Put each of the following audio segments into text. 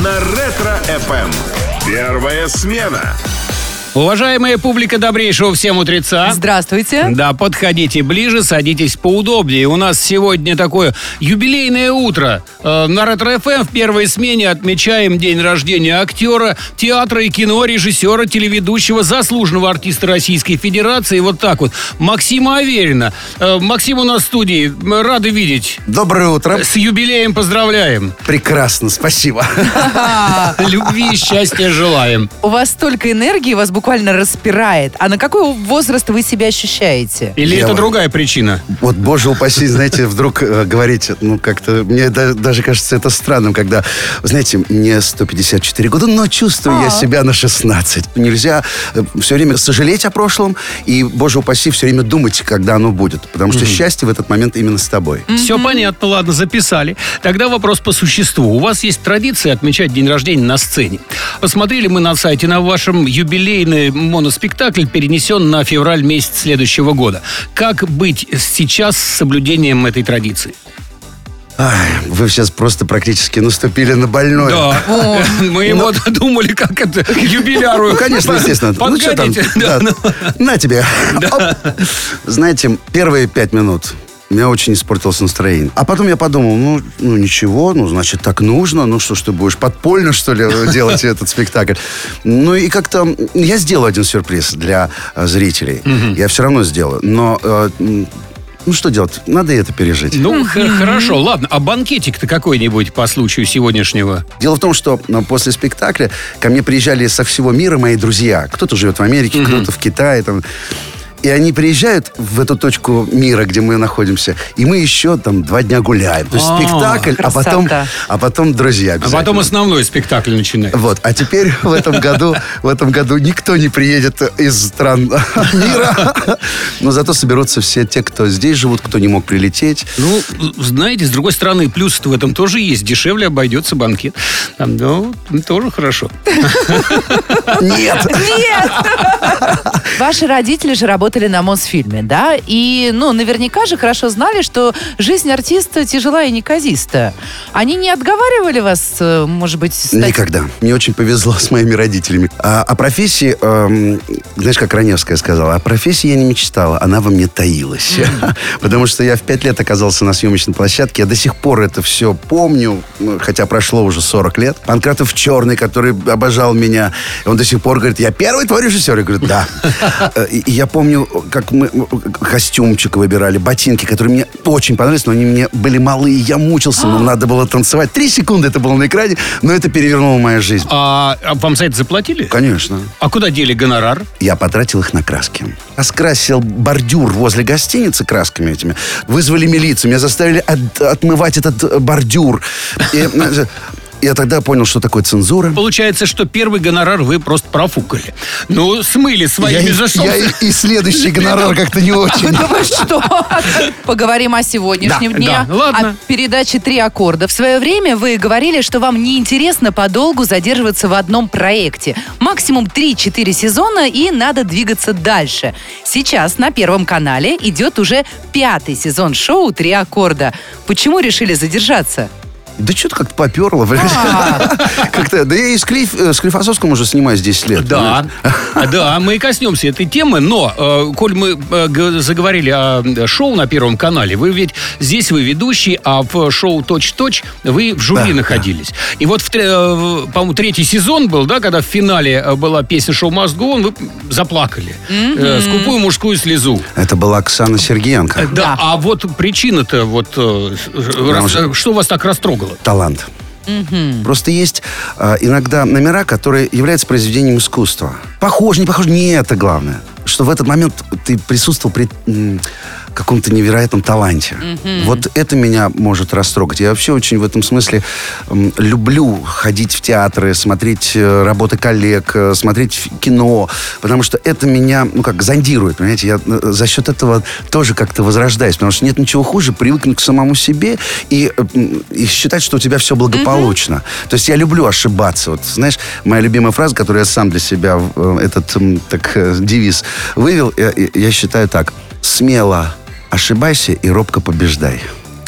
на Ретро-ФМ. Первая смена. Уважаемая публика добрейшего всем утреца. Здравствуйте. Да, подходите ближе, садитесь поудобнее. У нас сегодня такое юбилейное утро. Э, На Ретро-ФМ в первой смене отмечаем день рождения актера, театра и кино, режиссера, телеведущего, заслуженного артиста Российской Федерации. Вот так вот. Максима Аверина. Э, Максим у нас в студии. Мы Рады видеть. Доброе утро. С юбилеем поздравляем. Прекрасно, спасибо. Любви и счастья желаем. У вас столько энергии, вас буквально распирает. А на какой возраст вы себя ощущаете? Или Я это вот- другая причина? Вот, боже упаси, знаете, вдруг э, говорить, ну, как-то, мне да- даже кажется это странным, когда, знаете, мне 154 года, но чувствую я А. себя на 16. Нельзя все время сожалеть о прошлом и, боже упаси, все время думать, когда оно будет. Потому что счастье в этот момент именно с тобой. Все понятно, ладно, записали. Тогда вопрос по существу. У вас есть традиция отмечать день рождения на сцене. Посмотрели мы на сайте, на вашем юбилейный моноспектакль перенесен на февраль месяц следующего года. Как быть сейчас с соблюдением этой традиции? Вы сейчас просто практически наступили на больное. Да. Мы вот думали, как это юбиляру. Ну, конечно, естественно. Ну, что там? Да, Да. ну. На тебе. Оп. Знаете, первые пять минут у меня очень испортилось настроение. А потом я подумал, ну, ну ничего, ну, значит, так нужно. Ну, что ж ты будешь, подпольно, что ли, делать этот спектакль? Ну, и как-то я сделаю один сюрприз для э, зрителей. Я все равно сделаю. Но, э, ну, что делать? Надо и это пережить. Ну, х- хорошо, ладно. А банкетик-то какой-нибудь по случаю сегодняшнего? Дело в том, что э, после спектакля ко мне приезжали со всего мира мои друзья. Кто-то живет в Америке, кто-то в Китае. Там. И они приезжают в эту точку мира, где мы находимся, и мы еще там два дня гуляем. То есть А, спектакль, а потом, а потом друзья А потом основной спектакль начинается. Вот, а теперь в этом году, в этом году никто не приедет из стран мира, но зато соберутся все те, кто здесь живут, кто не мог прилететь. Ну, знаете, с другой стороны, плюс в этом тоже есть. Дешевле обойдется банкет. Ну, тоже хорошо. Нет! Нет! Ваши родители же работали на Мосфильме, да? И, ну, наверняка же хорошо знали, что жизнь артиста тяжела и неказиста. Они не отговаривали вас, э, может быть, стать... Никогда. Мне очень повезло с моими родителями. А, о профессии, эм, знаешь, как Раневская сказала, о профессии я не мечтала, она во мне таилась. Потому что я в пять лет оказался на съемочной площадке, я до сих пор это все помню, ну, хотя прошло уже 40 лет. Панкратов Черный, который обожал меня, он до сих пор говорит, я первый твой режиссер? Я говорю, да. Э, И и я помню, как мы костюмчик выбирали, ботинки, которые мне очень понравились, но они мне были малые, я мучился, но надо было танцевать. Три секунды это было на экране, но это перевернуло мою жизнь. А, а вам за это заплатили? Конечно. А куда дели гонорар? Я потратил их на краски. Раскрасил бордюр возле гостиницы красками этими. Вызвали милицию, меня заставили от- отмывать этот э, бордюр. И, э, я тогда понял, что такое цензура. Получается, что первый гонорар вы просто профукали. Ну, смыли Я, своими за что? я и, и следующий гонорар как-то не очень. Да вы что? Поговорим о сегодняшнем дне. ладно. О передаче «Три аккорда». В свое время вы говорили, что вам неинтересно подолгу задерживаться в одном проекте. Максимум 3-4 сезона, и надо двигаться дальше. Сейчас на Первом канале идет уже пятый сезон шоу «Три аккорда». Почему решили задержаться? Да что-то как-то поперло. блядь. А. Как-то, да я и с, э, Клифосовским уже снимаюсь 10 лет. Да, да, мы и коснемся этой темы, но, э, коль мы э, заговорили о шоу на Первом канале, вы ведь здесь вы ведущий, а в шоу «Точь-точь» вы в жюри находились. И вот, по-моему, третий сезон был, да, когда в финале была песня «Шоу Must Go On», вы заплакали. Скупую мужскую слезу. Это была Оксана Сергеенко. Да, а вот причина-то, вот, что вас так растрогало? Талант. Просто есть а, иногда номера, которые являются произведением искусства. Похоже, не похоже, не это главное. Что в этот момент ты присутствовал при каком-то невероятном таланте. Вот это меня может растрогать. Я вообще очень в этом смысле люблю ходить в театры, смотреть э, работы коллег, э, смотреть кино, потому что это меня, ну как, зондирует, понимаете? Я э, за счет этого тоже как-то возрождаюсь, потому что нет ничего хуже привыкнуть к самому себе и, и считать, что у тебя все благополучно. То есть я люблю ошибаться. Вот, знаешь, моя любимая фраза, которую я сам для себя этот так, девиз вывел, я- я считаю так. Смело ошибайся и робко побеждай.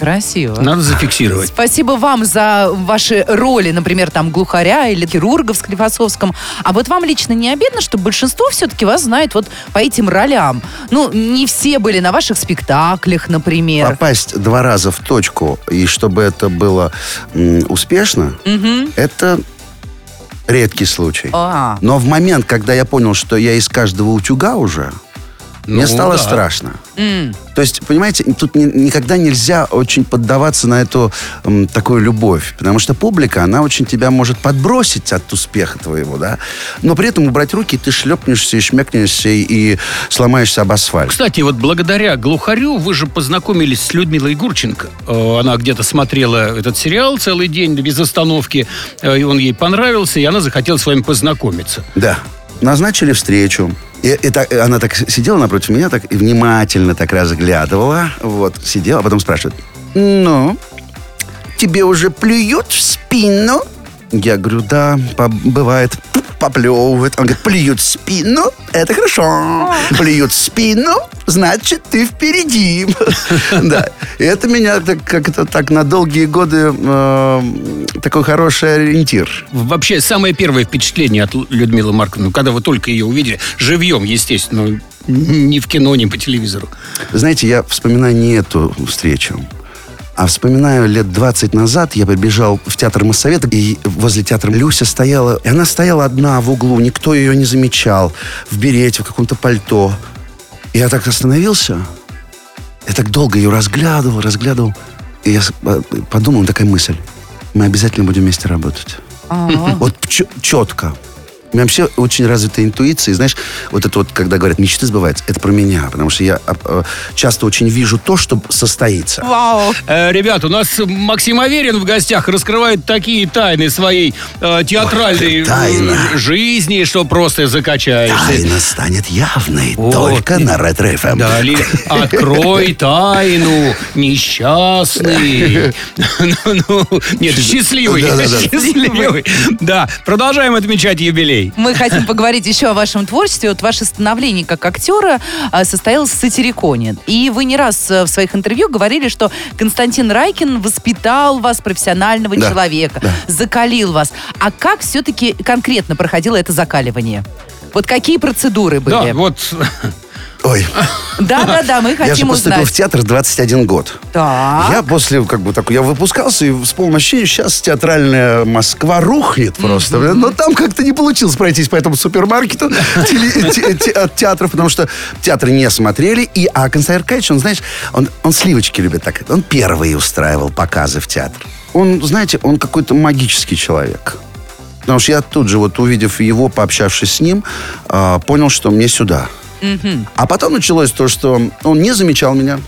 Красиво. Надо зафиксировать. Спасибо вам за ваши роли, например, там глухаря или хирурга в Склифосовском. А вот вам лично не обидно, что большинство все-таки вас знает вот по этим ролям? Ну, не все были на ваших спектаклях, например. Попасть два раза в точку, и чтобы это было м, успешно, это редкий случай. А. Но в момент, когда я понял, что я из каждого утюга уже, мне Ну, стало да. страшно. М. То есть, понимаете, тут ни- никогда нельзя очень поддаваться на эту м, такую любовь. Потому что публика, она очень тебя может подбросить от успеха твоего, да. Но при этом убрать руки, ты шлепнешься и шмякнешься и сломаешься об асфальт. Кстати, вот благодаря глухарю вы же познакомились с Людмилой Гурченко. Э, Она где-то смотрела этот сериал целый день без остановки, э, и он ей понравился, и она захотела с вами познакомиться. Да. Назначили встречу. И, и так- она так сидела напротив меня, так и внимательно так разглядывала. Вот, сидела, а потом спрашивает. Ну, тебе уже плюют в спину? Я говорю, да, бывает, поплевывает. Он говорит, плюют в спину? Это хорошо. Плюют в спину? Значит, ты впереди. Да. И это меня так, как-то так на долгие годы э, такой хороший ориентир. Вообще, самое первое впечатление от Людмилы Марковны, ну, когда вы только ее увидели, живьем, естественно, н- ни в кино, ни по телевизору. Знаете, я вспоминаю не эту встречу. А вспоминаю, лет 20 назад я прибежал в театр Моссовета, и возле театра Люся стояла, и она стояла одна в углу, никто ее не замечал, в берете, в каком-то пальто. И я так остановился, я так долго ее разглядывал, разглядывал, и я э, подумал, такая мысль, мы обязательно будем вместе работать. А. Вот чё- четко. У меня вообще очень развитая интуиция. И знаешь, вот это вот, когда говорят, мечты сбываются, это про меня. Потому что я а, часто очень вижу то, что состоится. Вау. Э, ребят, у нас Максим Аверин в гостях раскрывает такие тайны своей э, театральной Ой, тайна. э, жизни, что просто закачаешься. Тайна станет явной Вот. только на Ретро ФМ. Далее, открой тайну, несчастный. Ну, ну, Нет, счастливый. Счастливый. Да, продолжаем отмечать юбилей. Мы хотим поговорить еще о вашем творчестве. Вот ваше становление как актера а, состоялось в Сатириконе. И вы не раз а, в своих интервью говорили, что Константин Райкин воспитал вас, профессионального Да, человека, да. закалил вас. А как все-таки конкретно проходило это закаливание? Вот какие процедуры Да, были? вот Ой, Да, да, да, мы я же хотим поступил узнать. в театр в 21 год. Так. Я после, как бы, так, я выпускался и вспомнил ощущение, сейчас театральная Москва рухнет просто. блин. Но там как-то не получилось пройтись по этому супермаркету теле- те- те- от театров, потому что театры не смотрели. И, а Константин Аркадьевич, он, знаешь, он, он сливочки любит так. Он первый устраивал показы в театр. Он, знаете, он какой-то магический человек. Потому что я тут же, вот увидев его, пообщавшись с ним, а, понял, что мне сюда. А потом началось то, что он не замечал меня.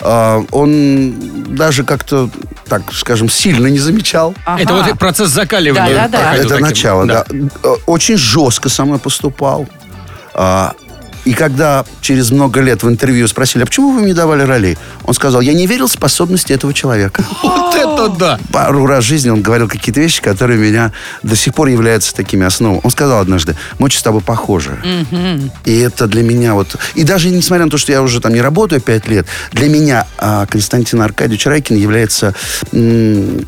А, он даже как-то, так скажем, сильно не замечал. Ага. это вот процесс закаливания. Да-да-да. проходил Это таким. начало, да. Э, Очень жестко со мной поступал. И когда через много лет в интервью спросили, а почему вы мне давали ролей? Он сказал, я не верил в способности этого человека. Вот это да! Пару раз в жизни он говорил какие-то вещи, которые меня до сих пор являются такими основами. Он сказал однажды, мы очень с тобой похожи. И это для меня вот... И даже несмотря на то, что я уже там не работаю пять лет, для меня а, Константин Аркадьевич Райкин является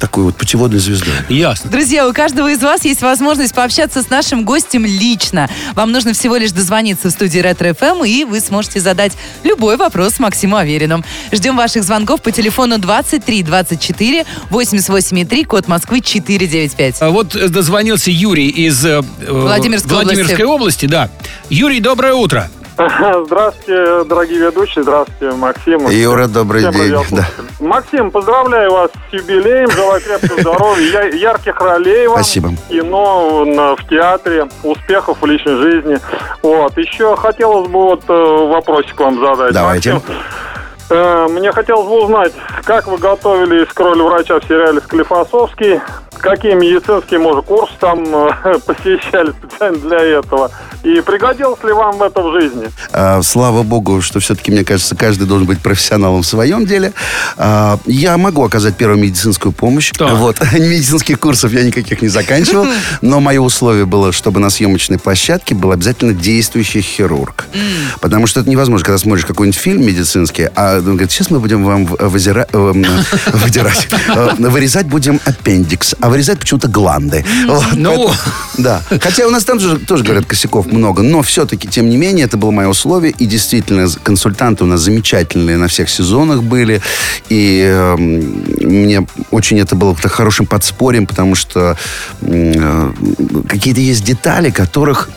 такой вот путеводной звездой. Ясно. Друзья, у каждого из вас есть возможность пообщаться с нашим гостем лично. Вам нужно всего лишь дозвониться в студии Ретро ФМ, и вы сможете задать любой вопрос Максиму Аверину. Ждем ваших звонков по телефону 23 24 88 3, код Москвы 495. А Вот э, дозвонился Юрий из э, Владимирской Владимирской области. Да. Юрий, доброе утро. Здравствуйте, дорогие ведущие, здравствуйте, Максим. Юра, добрый Всем день. радиослушатели. Максим, поздравляю вас с юбилеем, желаю крепкого здоровья, ярких ролей вам. Спасибо. Кино, в театре, успехов в личной жизни. Вот. Еще хотелось бы вот э, вопросик вам задать. Давайте. Максим, мне хотелось бы узнать, как вы готовились к роли врача в сериале «Склифосовский», какие медицинские, может, курсы там э, посещали специально для этого? И пригодилось ли вам это в жизни? А, слава богу, что все-таки, мне кажется, каждый должен быть профессионалом в своем деле. А, я могу оказать первую медицинскую помощь. Так. Вот. Медицинских курсов я никаких не заканчивал, но мое условие было, чтобы на съемочной площадке был обязательно действующий хирург. Потому что это невозможно, когда смотришь какой-нибудь фильм медицинский, а он говорит, сейчас мы будем вам в- вызира- эм, выдирать, э, вырезать будем аппендикс, а вырезать почему-то гланды. Вот, Ну. поэтому- да. Хотя у нас там тоже, тоже говорят, косяков много, но все-таки, тем не менее, это было мое условие. И действительно, консультанты у нас замечательные на всех сезонах были. И эм, мне очень это было хорошим подспорьем, потому что э, какие-то есть детали, которых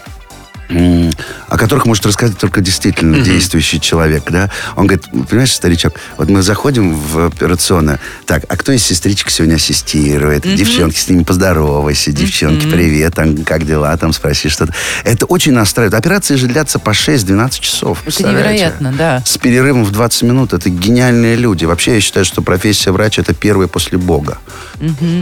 о которых может рассказать только действительно действующий человек, да. Он говорит, понимаешь, старичок, вот мы заходим в операционную, так, а кто из сестричек сегодня ассистирует? Девчонки, с ними поздоровайся, девчонки, привет, там, как дела, там, спроси что-то. Это очень настраивает. Операции же длятся по 6-12 часов. Это невероятно, да. С перерывом в 20 минут. Это гениальные люди. Вообще, я считаю, что профессия врача – это первая после Бога.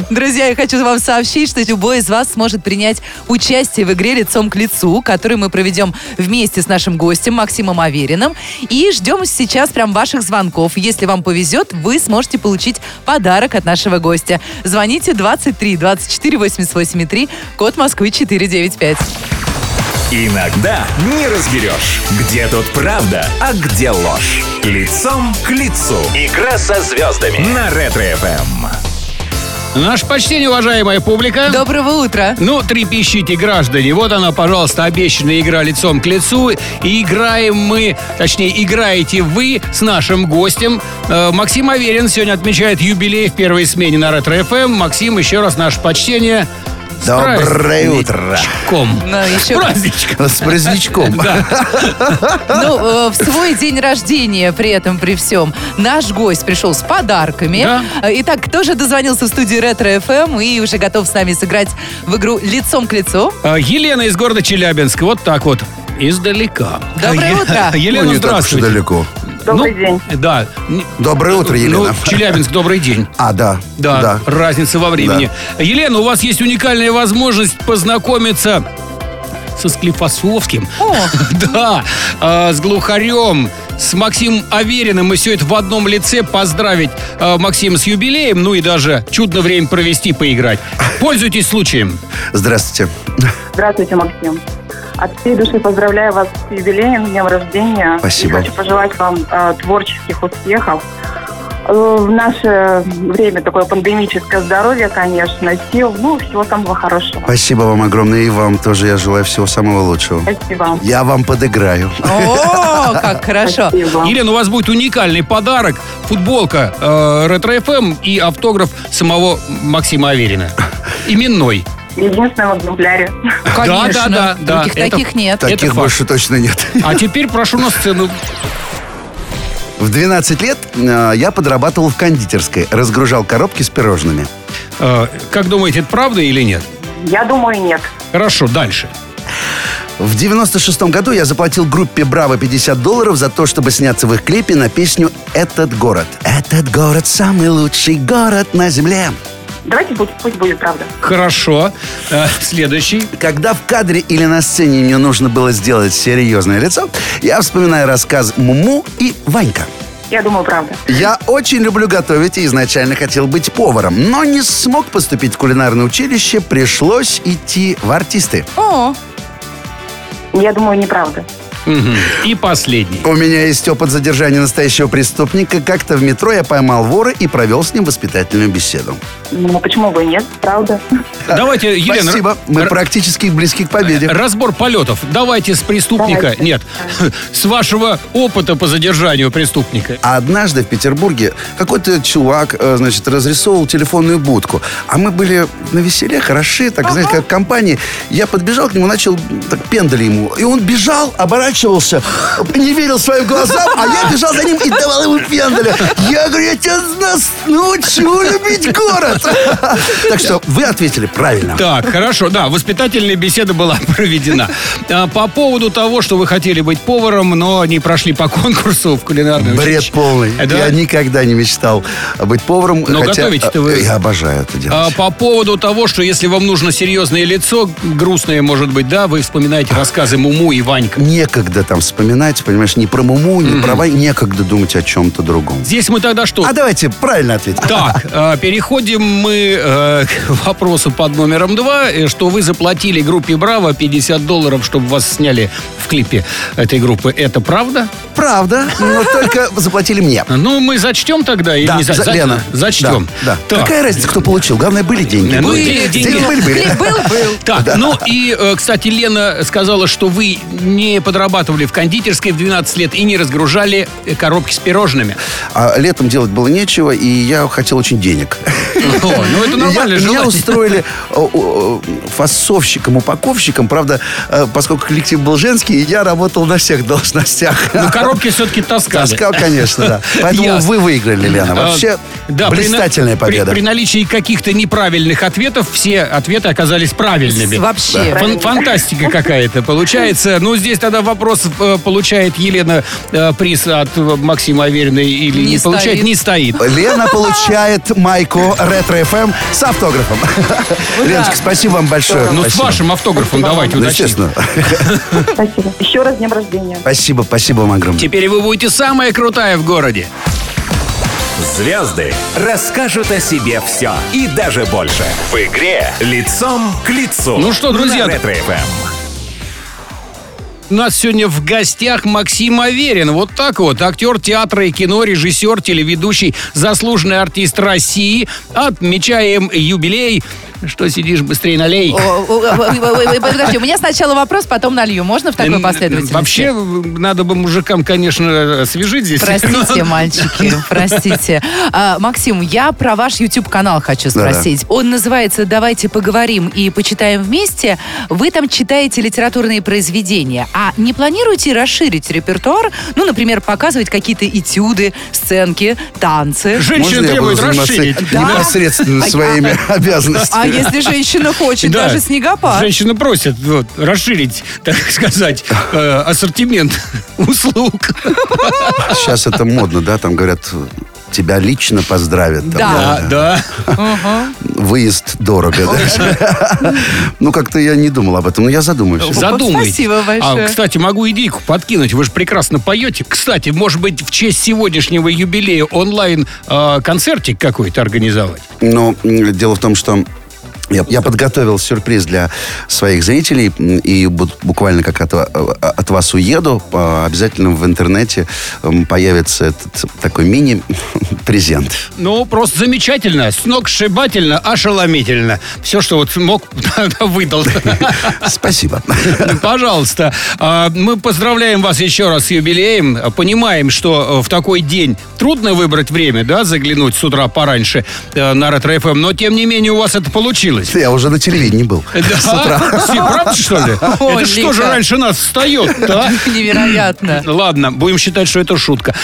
Друзья, я хочу вам сообщить, что любой из вас сможет принять участие в игре «Лицом к лицу», которую мы проведем вместе с нашим гостем Максимом Авериным. И ждем сейчас прям ваших звонков. Если вам повезет, вы сможете получить подарок от нашего гостя. Звоните 23 24 88 3, код Москвы 495. Иногда не разберешь, где тут правда, а где ложь. Лицом к лицу. Игра со звездами на Ретро-ФМ. Наше почтение, уважаемая публика. Доброго утра. Ну, трепещите, граждане. Вот она, пожалуйста, обещанная игра лицом к лицу. И играем мы, точнее, играете вы с нашим гостем. Э, Максим Аверин сегодня отмечает юбилей в первой смене на Ретро-ФМ. Максим, еще раз наше почтение. Доброе утро. Ну, еще С праздничком. С праздничком. Ну, э, в свой день рождения при этом, при всем, наш гость пришел с подарками. Да. Э, Итак, кто же дозвонился в студию Ретро ФМ и уже готов с нами сыграть в игру лицом к лицу? Э, Елена из города Челябинск. Вот так вот. Издалека. Доброе утро. Елена, Ну, не так уж и здравствуйте. далеко. Добрый Ну, день. Да. Доброе утро, Елена. Ну, Челябинск, добрый день. А, да. Да, разница во времени. Елена, у вас есть уникальная возможность познакомиться со Склифосовским. О. Да, а, с Глухарем, с Максимом Авериным. И все это в одном лице поздравить а, Максима с юбилеем, ну и даже чудно время провести, поиграть. Пользуйтесь случаем. Здравствуйте. Здравствуйте, Максим. От всей души поздравляю вас с юбилеем, днем рождения. Спасибо. И хочу пожелать вам э, творческих успехов. Э, в наше время такое пандемическое здоровье, конечно, сил, ну, всего самого хорошего. Спасибо вам огромное. И вам тоже я желаю всего самого лучшего. Спасибо. Я вам подыграю. О, как хорошо. Спасибо. Елена, у вас будет уникальный подарок. Футболка э, Ретро ФМ и автограф самого Максима Аверина. Именной. В единственном экземпляре. Конечно. Да, да, да, Других это- таких нет. Это Таких факт. больше точно нет. А теперь прошу на сцену. В 12 лет э, я подрабатывал в кондитерской. Разгружал коробки с пирожными. Э, как думаете, это правда или нет? Я думаю, нет. Хорошо, дальше. В 96 году я заплатил группе «Браво» 50 долларов за то, чтобы сняться в их клипе на песню «Этот город». Этот город самый лучший город на земле. Давайте пусть, пусть будет правда. Хорошо. Э, следующий. Когда в кадре или на сцене мне нужно было сделать серьезное лицо, я вспоминаю рассказ Муму и Ванька. Я думаю, правда. Я очень люблю готовить и изначально хотел быть поваром, но не смог поступить в кулинарное училище, пришлось идти в артисты. О, Я думаю, неправда. И последний. У меня есть опыт задержания настоящего преступника. Как-то в метро я поймал вора и провел с ним воспитательную беседу. Ну, почему бы и нет? Правда. Давайте, Елена. Спасибо. Мы р- практически близки к победе. Разбор полетов. Давайте с преступника. Давайте. Нет, с вашего опыта по задержанию преступника. А однажды в Петербурге какой-то чувак, э, значит, разрисовывал телефонную будку. А мы были на веселе, хороши, так, знаете, как в компании. Я подбежал к нему, начал так пендали ему. И он бежал, оборачивался, не верил своим глазам, а я бежал за ним и давал ему пендаля. Я говорю, я тебя научу любить город. Так что вы ответили правильно. Так, хорошо, да, воспитательная беседа была проведена. А, По поводу того, что вы хотели быть поваром, но не прошли по конкурсу в кулинарном Бред полный. Я никогда не мечтал быть поваром. Но хотя, готовите-то вы- Я обожаю это А, делать. По поводу того, что если вам нужно серьезное лицо, грустное, может быть, да, вы вспоминаете рассказы Муму и Ванька. Некогда там вспоминать, понимаешь, ни про Муму, ни про Вань, некогда думать о чем-то другом. Здесь мы тогда что? А давайте правильно ответим. Так, э, переходим мы э, к вопросу под номером два, э, что вы заплатили группе «Браво» 50 долларов, чтобы вас сняли в клипе этой группы. Это правда? Правда, но только заплатили мне. Ну, мы зачтем тогда или Да, не за- за- Лена. Чтем. Да, да. Так. Какая разница, кто получил? Главное, были деньги. Ну, Были. деньги- деньги. были, были. Был? Был. Так, ну и, э, кстати, Лена сказала, что вы не подрабатывали в кондитерской в 12 лет и не разгружали э, коробки с пирожными. А летом делать было нечего, и я хотел очень денег. О, ну это Я- нормально, Меня желательно. устроили о, фасовщиком, упаковщиком. Правда, э, поскольку коллектив был женский, я работал на всех должностях. Ну, коробки все-таки таскали. Таскал, конечно, да. Поэтому вы выиграли, Лена. А, Вообще, да, блистательная при- победа. При, наличии каких-то неправильных ответов все ответы оказались правильными. Вообще. Фан- фантастика какая-то получается. Ну, здесь тогда вопрос, э, получает Елена э, приз от Максима Аверина или не, Не получает, не стоит. Лена получает майку Ретро ФМ с автографом. Леночка, спасибо вам большое. Ну, с вашим автографом давайте Ну, уточним. естественно. Спасибо. Еще раз днем рождения. Спасибо, спасибо вам огромное. Теперь вы будете самая крутая в городе. Звезды расскажут о себе все и даже больше. В игре «Лицом к лицу». Ну что, друзья, на. У нас сегодня в гостях Максим Аверин. Вот так вот. Актер театра и кино, режиссер, телеведущий, заслуженный артист России. Отмечаем юбилей. Что сидишь, быстрее налей. Подожди, у меня сначала вопрос, потом налью. Можно в такой последовательности? Вообще, надо бы мужикам, конечно, освежить здесь. Простите, мальчики, простите. А, Максим, я про ваш YouTube-канал хочу спросить. Он называется «Давайте поговорим и почитаем вместе». Вы там читаете литературные произведения. А не планируете расширить репертуар? Ну, например, показывать какие-то этюды, сценки, танцы? Женщина буду требует расширить. Непосредственно своими А обязанностями? Если женщина хочет Да. даже снегопад? Женщина просит вот, расширить, так сказать, э, ассортимент услуг. Сейчас это модно, да? Там говорят, тебя лично поздравят. там, Да. Да, да. Выезд дорого. да? Ну, как-то я не думал об этом, но я задумаюсь. Задумайтесь. спасибо большое. А, кстати, могу идейку подкинуть. Вы же прекрасно поете. Кстати, может быть, в честь сегодняшнего юбилея онлайн э, концертик какой-то организовать? Но м, дело в том, что я, я подготовил сюрприз для своих зрителей и бу- буквально как от, от вас уеду, обязательно в интернете появится этот такой мини-презент. Ну, просто замечательно, сногсшибательно, ошеломительно. Все, что вот мог, выдал. Спасибо. Пожалуйста. А, Мы поздравляем вас еще раз с юбилеем. Понимаем, что э, в такой день трудно выбрать время, да, заглянуть с утра пораньше э, на ретро ФМ, но тем не менее у вас это получилось. Я уже на телевидении был. Да? С утра. Правда, что ли? Ой, Это что же раньше нас встает-то, а? Невероятно. Ладно, будем считать, что это шутка.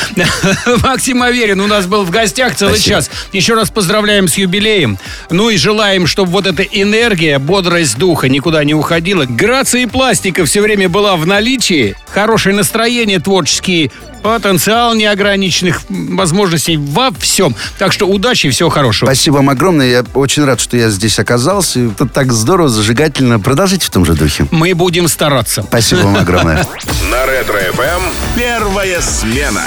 Максим Аверин у нас был в гостях целый Спасибо. час. Еще раз поздравляем с юбилеем. Ну и желаем, чтобы вот эта энергия, бодрость духа никуда не уходила. Грация и пластика все время была в наличии. Хорошее настроение, творческий потенциал неограниченных возможностей во всем. Так что удачи и всего хорошего. Спасибо вам огромное. Я очень рад, что я здесь оказался. Это так здорово, зажигательно. Продолжите в том же духе. Мы будем стараться. Спасибо вам огромное. На Ретро ФМ первая смена.